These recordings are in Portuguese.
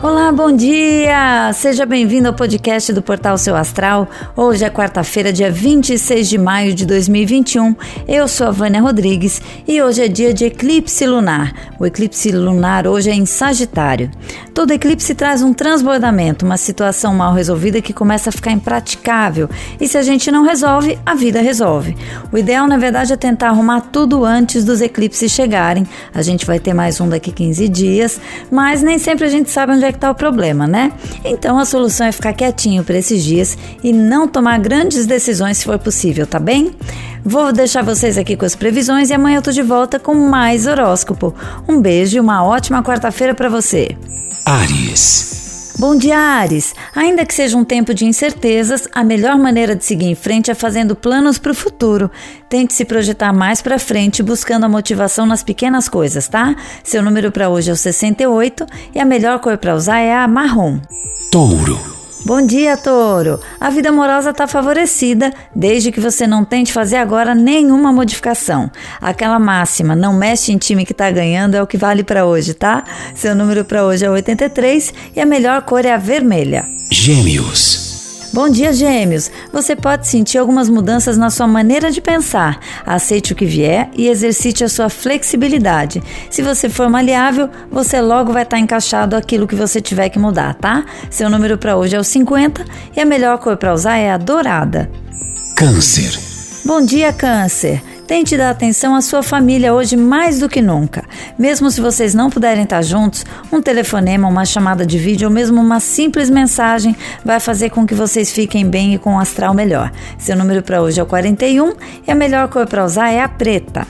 Olá, bom dia! Seja bem-vindo ao podcast do Portal Seu Astral. Hoje é quarta-feira, dia 26 de maio de 2021. Eu sou a Vânia Rodrigues e hoje é dia de eclipse lunar. O eclipse lunar hoje é em Sagitário. Todo eclipse traz um transbordamento, uma situação mal resolvida que começa a ficar impraticável. E se a gente não resolve, a vida resolve. O ideal, na verdade, é tentar arrumar tudo antes dos eclipses chegarem. A gente vai ter mais um daqui 15 dias, mas nem sempre a gente sabe onde é que está o problema, né? Então a solução é ficar quietinho por esses dias e não tomar grandes decisões se for possível, tá bem? Vou deixar vocês aqui com as previsões e amanhã eu tô de volta com mais horóscopo. Um beijo e uma ótima quarta-feira para você. Ares. Bom dia, Ares! Ainda que seja um tempo de incertezas, a melhor maneira de seguir em frente é fazendo planos para o futuro. Tente se projetar mais para frente, buscando a motivação nas pequenas coisas, tá? Seu número para hoje é o 68 e a melhor cor para usar é a marrom. Touro. Bom dia, touro! A vida amorosa está favorecida, desde que você não tente fazer agora nenhuma modificação. Aquela máxima, não mexe em time que está ganhando, é o que vale para hoje, tá? Seu número para hoje é 83 e a melhor cor é a vermelha. Gêmeos. Bom dia, Gêmeos! Você pode sentir algumas mudanças na sua maneira de pensar. Aceite o que vier e exercite a sua flexibilidade. Se você for maleável, você logo vai estar encaixado aquilo que você tiver que mudar, tá? Seu número para hoje é o 50 e a melhor cor para usar é a dourada. Câncer. Bom dia, Câncer! Tente dar atenção à sua família hoje mais do que nunca. Mesmo se vocês não puderem estar juntos, um telefonema, uma chamada de vídeo ou mesmo uma simples mensagem vai fazer com que vocês fiquem bem e com um astral melhor. Seu número para hoje é o 41 e a melhor cor para usar é a preta.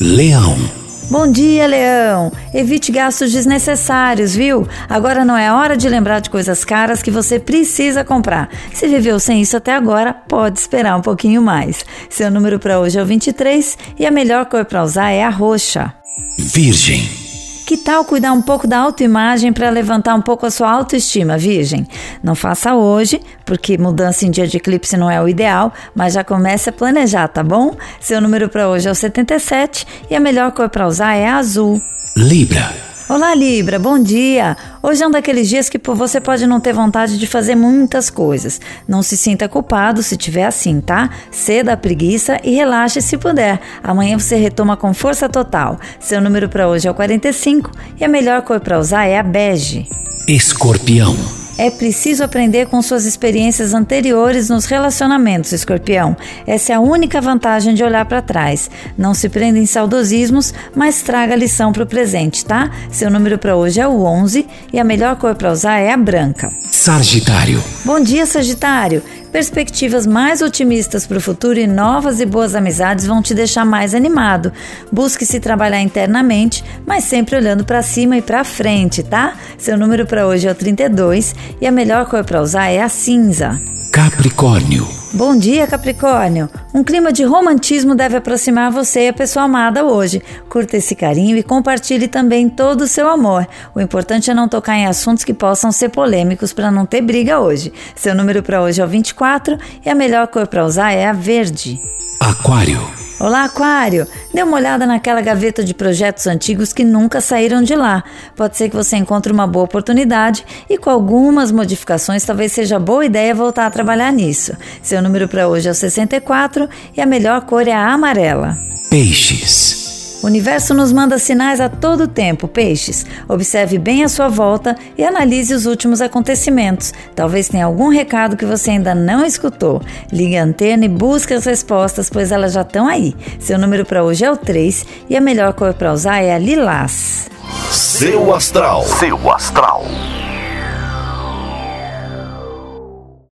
Leão. Bom dia, Leão! Evite gastos desnecessários, viu? Agora não é hora de lembrar de coisas caras que você precisa comprar. Se viveu sem isso até agora, pode esperar um pouquinho mais. Seu número para hoje é o 23 e a melhor cor para usar é a roxa. Virgem. Que tal cuidar um pouco da autoimagem para levantar um pouco a sua autoestima, Virgem? Não faça hoje, porque mudança em dia de eclipse não é o ideal, mas já comece a planejar, tá bom? Seu número para hoje é o 77 e a melhor cor para usar é azul. Libra. Olá, Libra, bom dia! Hoje é um daqueles dias que você pode não ter vontade de fazer muitas coisas. Não se sinta culpado se tiver assim, tá? Ceda a preguiça e relaxe se puder. Amanhã você retoma com força total. Seu número para hoje é o 45 e a melhor cor para usar é a bege. Escorpião. É preciso aprender com suas experiências anteriores nos relacionamentos, escorpião. Essa é a única vantagem de olhar para trás. Não se prenda em saudosismos, mas traga a lição para o presente, tá? Seu número para hoje é o 11 e a melhor cor para usar é a branca. Sagitário. Bom dia, Sagitário. Perspectivas mais otimistas para o futuro e novas e boas amizades vão te deixar mais animado. Busque se trabalhar internamente, mas sempre olhando para cima e para frente, tá? Seu número para hoje é o 32 e a melhor cor para usar é a cinza. Capricórnio. Bom dia, Capricórnio! Um clima de romantismo deve aproximar você e a pessoa amada hoje. Curta esse carinho e compartilhe também todo o seu amor. O importante é não tocar em assuntos que possam ser polêmicos para não ter briga hoje. Seu número para hoje é o 24 e a melhor cor para usar é a verde. Aquário. Olá, Aquário! Dê uma olhada naquela gaveta de projetos antigos que nunca saíram de lá. Pode ser que você encontre uma boa oportunidade e, com algumas modificações, talvez seja boa ideia voltar a trabalhar nisso. Seu número para hoje é o 64 e a melhor cor é a amarela. Peixes. O universo nos manda sinais a todo tempo, peixes. Observe bem a sua volta e analise os últimos acontecimentos. Talvez tenha algum recado que você ainda não escutou. Ligue a antena e busque as respostas, pois elas já estão aí. Seu número para hoje é o 3 e a melhor cor para usar é a lilás. Seu astral. Seu astral.